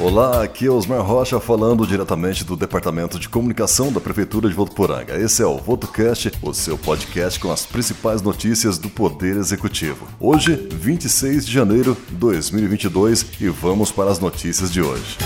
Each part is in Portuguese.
Olá, aqui é Osmar Rocha falando diretamente do Departamento de Comunicação da Prefeitura de Votuporanga. Esse é o VotoCast, o seu podcast com as principais notícias do Poder Executivo. Hoje, 26 de janeiro de 2022 e vamos para as notícias de hoje.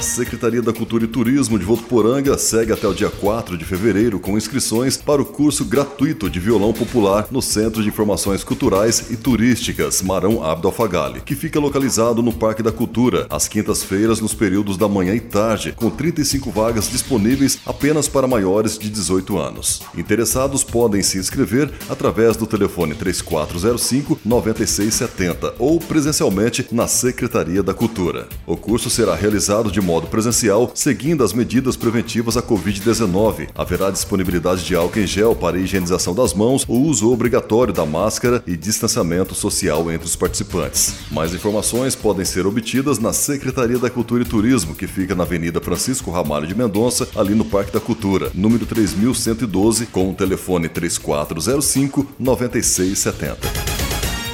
A Secretaria da Cultura e Turismo de Votuporanga segue até o dia 4 de fevereiro com inscrições para o curso gratuito de violão popular no Centro de Informações Culturais e Turísticas Marão Abdo Alfagali, que fica localizado no Parque da Cultura, às quintas-feiras nos períodos da manhã e tarde, com 35 vagas disponíveis apenas para maiores de 18 anos. Interessados podem se inscrever através do telefone 3405 9670 ou presencialmente na Secretaria da Cultura. O curso será realizado de modo presencial, seguindo as medidas preventivas à Covid-19. Haverá disponibilidade de álcool em gel para higienização das mãos, o uso obrigatório da máscara e distanciamento social entre os participantes. Mais informações podem ser obtidas na Secretaria da Cultura e Turismo, que fica na Avenida Francisco Ramalho de Mendonça, ali no Parque da Cultura, número 3112, com o telefone 3405 9670.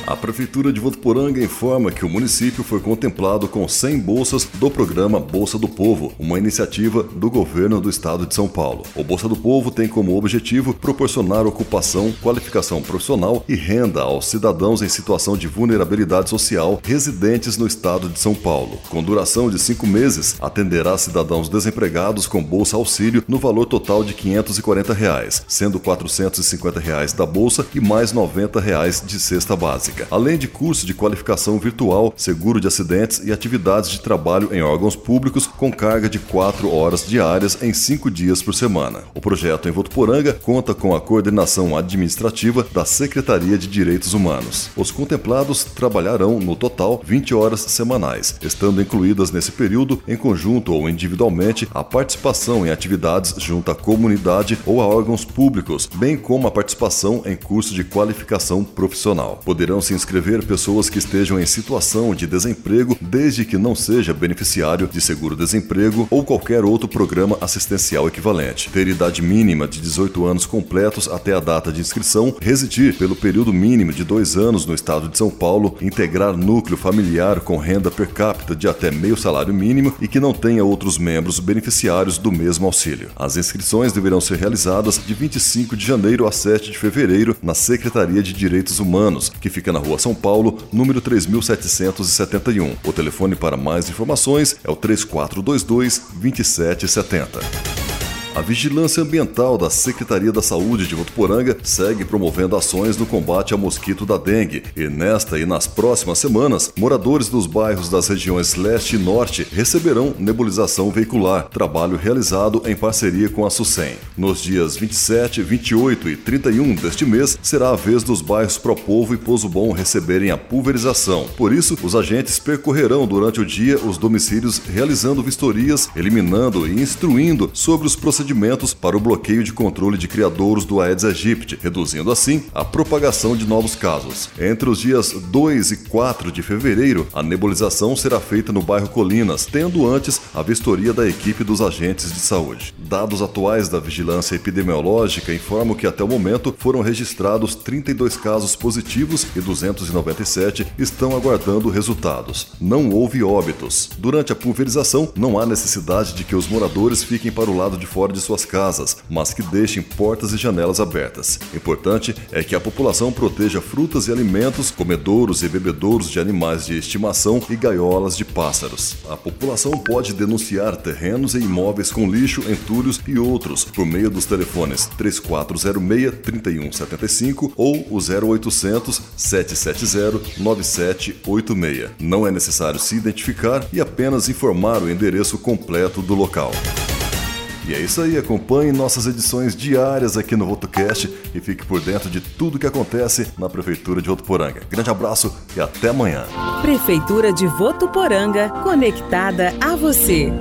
A Prefeitura de Votuporanga informa que o município foi contemplado com 100 bolsas do programa Bolsa do Povo, uma iniciativa do governo do estado de São Paulo. O Bolsa do Povo tem como objetivo proporcionar ocupação, qualificação profissional e renda aos cidadãos em situação de vulnerabilidade social residentes no estado de São Paulo. Com duração de cinco meses, atenderá cidadãos desempregados com bolsa auxílio no valor total de 540 reais, sendo 450 reais da bolsa e mais 90 reais de cesta básica além de curso de qualificação virtual, seguro de acidentes e atividades de trabalho em órgãos públicos com carga de 4 horas diárias em 5 dias por semana. O projeto em Votuporanga conta com a coordenação administrativa da Secretaria de Direitos Humanos. Os contemplados trabalharão no total 20 horas semanais, estando incluídas nesse período, em conjunto ou individualmente, a participação em atividades junto à comunidade ou a órgãos públicos, bem como a participação em curso de qualificação profissional. Poderão se inscrever pessoas que estejam em situação de desemprego, desde que não seja beneficiário de seguro-desemprego ou qualquer outro programa assistencial equivalente. Ter idade mínima de 18 anos completos até a data de inscrição, residir pelo período mínimo de dois anos no estado de São Paulo, integrar núcleo familiar com renda per capita de até meio salário mínimo e que não tenha outros membros beneficiários do mesmo auxílio. As inscrições deverão ser realizadas de 25 de janeiro a 7 de fevereiro na Secretaria de Direitos Humanos, que fica na Rua São Paulo, número 3771. O telefone para mais informações é o 3422 2770. A Vigilância Ambiental da Secretaria da Saúde de Votuporanga segue promovendo ações no combate ao mosquito da dengue e nesta e nas próximas semanas, moradores dos bairros das regiões leste e norte receberão nebulização veicular, trabalho realizado em parceria com a SUSEM. Nos dias 27, 28 e 31 deste mês, será a vez dos bairros Propovo e Pouso Bom receberem a pulverização. Por isso, os agentes percorrerão durante o dia os domicílios realizando vistorias, eliminando e instruindo sobre os procedimentos procedimentos para o bloqueio de controle de criadouros do Aedes aegypti, reduzindo assim a propagação de novos casos. Entre os dias 2 e 4 de fevereiro, a nebulização será feita no bairro Colinas, tendo antes a vistoria da equipe dos agentes de saúde. Dados atuais da vigilância epidemiológica informam que até o momento foram registrados 32 casos positivos e 297 estão aguardando resultados. Não houve óbitos. Durante a pulverização, não há necessidade de que os moradores fiquem para o lado de fora de suas casas, mas que deixem portas e janelas abertas. Importante é que a população proteja frutas e alimentos, comedouros e bebedouros de animais de estimação e gaiolas de pássaros. A população pode denunciar terrenos e imóveis com lixo, entulhos e outros por meio dos telefones 3406-3175 ou o 0800 770 9786. Não é necessário se identificar e apenas informar o endereço completo do local. E é isso aí, acompanhe nossas edições diárias aqui no VotoCast e fique por dentro de tudo que acontece na Prefeitura de Votuporanga. Grande abraço e até amanhã. Prefeitura de Votuporanga, conectada a você.